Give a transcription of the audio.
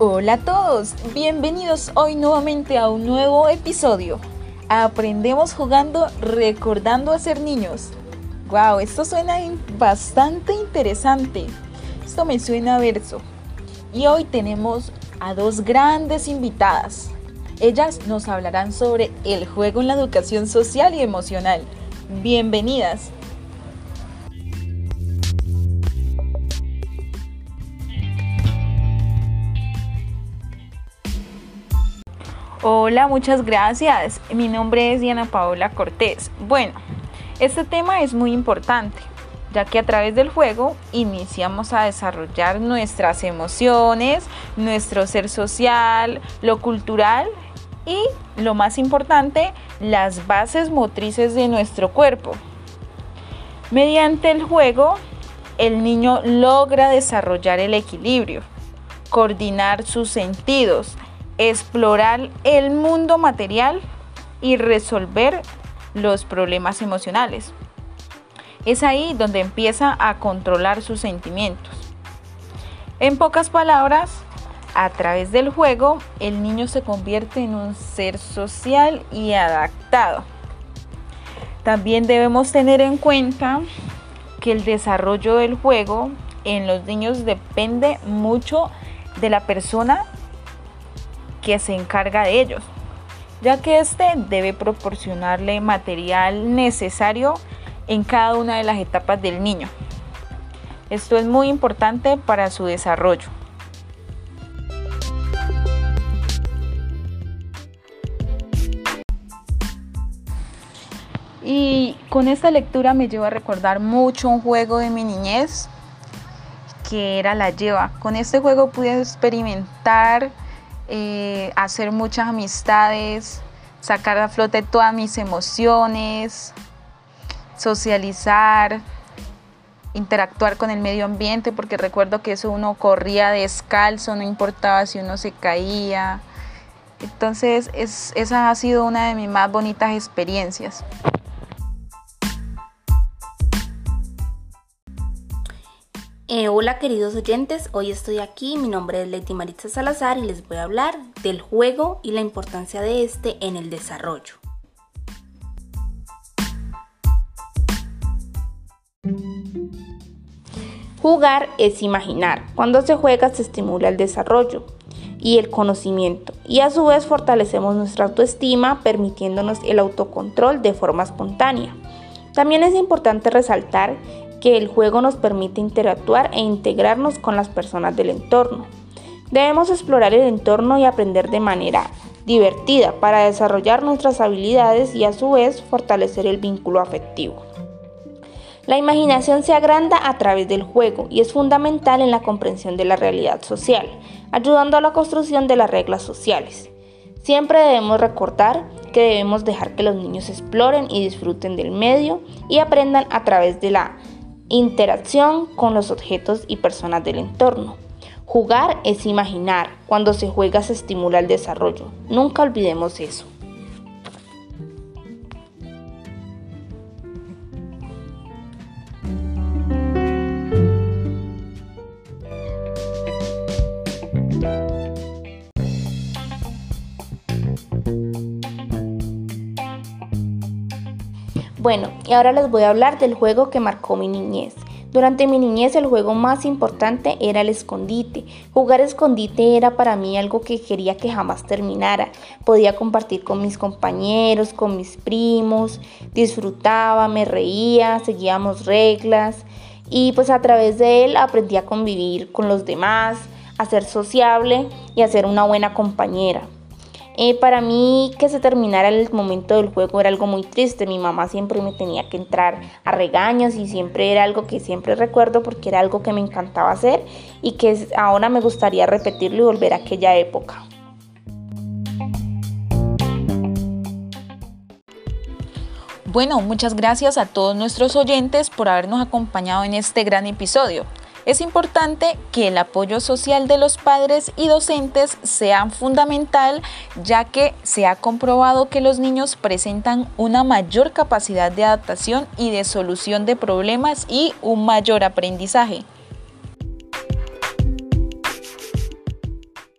Hola a todos, bienvenidos hoy nuevamente a un nuevo episodio. Aprendemos jugando, recordando a ser niños. Wow, esto suena bastante interesante. Esto me suena a verso. Y hoy tenemos a dos grandes invitadas. Ellas nos hablarán sobre el juego en la educación social y emocional. Bienvenidas. Hola, muchas gracias. Mi nombre es Diana Paola Cortés. Bueno, este tema es muy importante, ya que a través del juego iniciamos a desarrollar nuestras emociones, nuestro ser social, lo cultural y, lo más importante, las bases motrices de nuestro cuerpo. Mediante el juego, el niño logra desarrollar el equilibrio, coordinar sus sentidos, explorar el mundo material y resolver los problemas emocionales. Es ahí donde empieza a controlar sus sentimientos. En pocas palabras, a través del juego, el niño se convierte en un ser social y adaptado. También debemos tener en cuenta que el desarrollo del juego en los niños depende mucho de la persona que se encarga de ellos, ya que éste debe proporcionarle material necesario en cada una de las etapas del niño. Esto es muy importante para su desarrollo. Y con esta lectura me lleva a recordar mucho un juego de mi niñez que era la lleva. Con este juego pude experimentar eh, hacer muchas amistades, sacar a flote todas mis emociones, socializar, interactuar con el medio ambiente, porque recuerdo que eso uno corría descalzo, no importaba si uno se caía. Entonces, esa ha sido una de mis más bonitas experiencias. Eh, hola queridos oyentes, hoy estoy aquí, mi nombre es Leti Maritza Salazar y les voy a hablar del juego y la importancia de este en el desarrollo. Jugar es imaginar. Cuando se juega se estimula el desarrollo y el conocimiento y a su vez fortalecemos nuestra autoestima permitiéndonos el autocontrol de forma espontánea. También es importante resaltar que el juego nos permite interactuar e integrarnos con las personas del entorno. Debemos explorar el entorno y aprender de manera divertida para desarrollar nuestras habilidades y a su vez fortalecer el vínculo afectivo. La imaginación se agranda a través del juego y es fundamental en la comprensión de la realidad social, ayudando a la construcción de las reglas sociales. Siempre debemos recordar que debemos dejar que los niños exploren y disfruten del medio y aprendan a través de la Interacción con los objetos y personas del entorno. Jugar es imaginar. Cuando se juega se estimula el desarrollo. Nunca olvidemos eso. Bueno, y ahora les voy a hablar del juego que marcó mi niñez. Durante mi niñez el juego más importante era el escondite. Jugar escondite era para mí algo que quería que jamás terminara. Podía compartir con mis compañeros, con mis primos, disfrutaba, me reía, seguíamos reglas y pues a través de él aprendí a convivir con los demás, a ser sociable y a ser una buena compañera. Eh, para mí que se terminara el momento del juego era algo muy triste. Mi mamá siempre me tenía que entrar a regaños y siempre era algo que siempre recuerdo porque era algo que me encantaba hacer y que ahora me gustaría repetirlo y volver a aquella época. Bueno, muchas gracias a todos nuestros oyentes por habernos acompañado en este gran episodio. Es importante que el apoyo social de los padres y docentes sea fundamental ya que se ha comprobado que los niños presentan una mayor capacidad de adaptación y de solución de problemas y un mayor aprendizaje.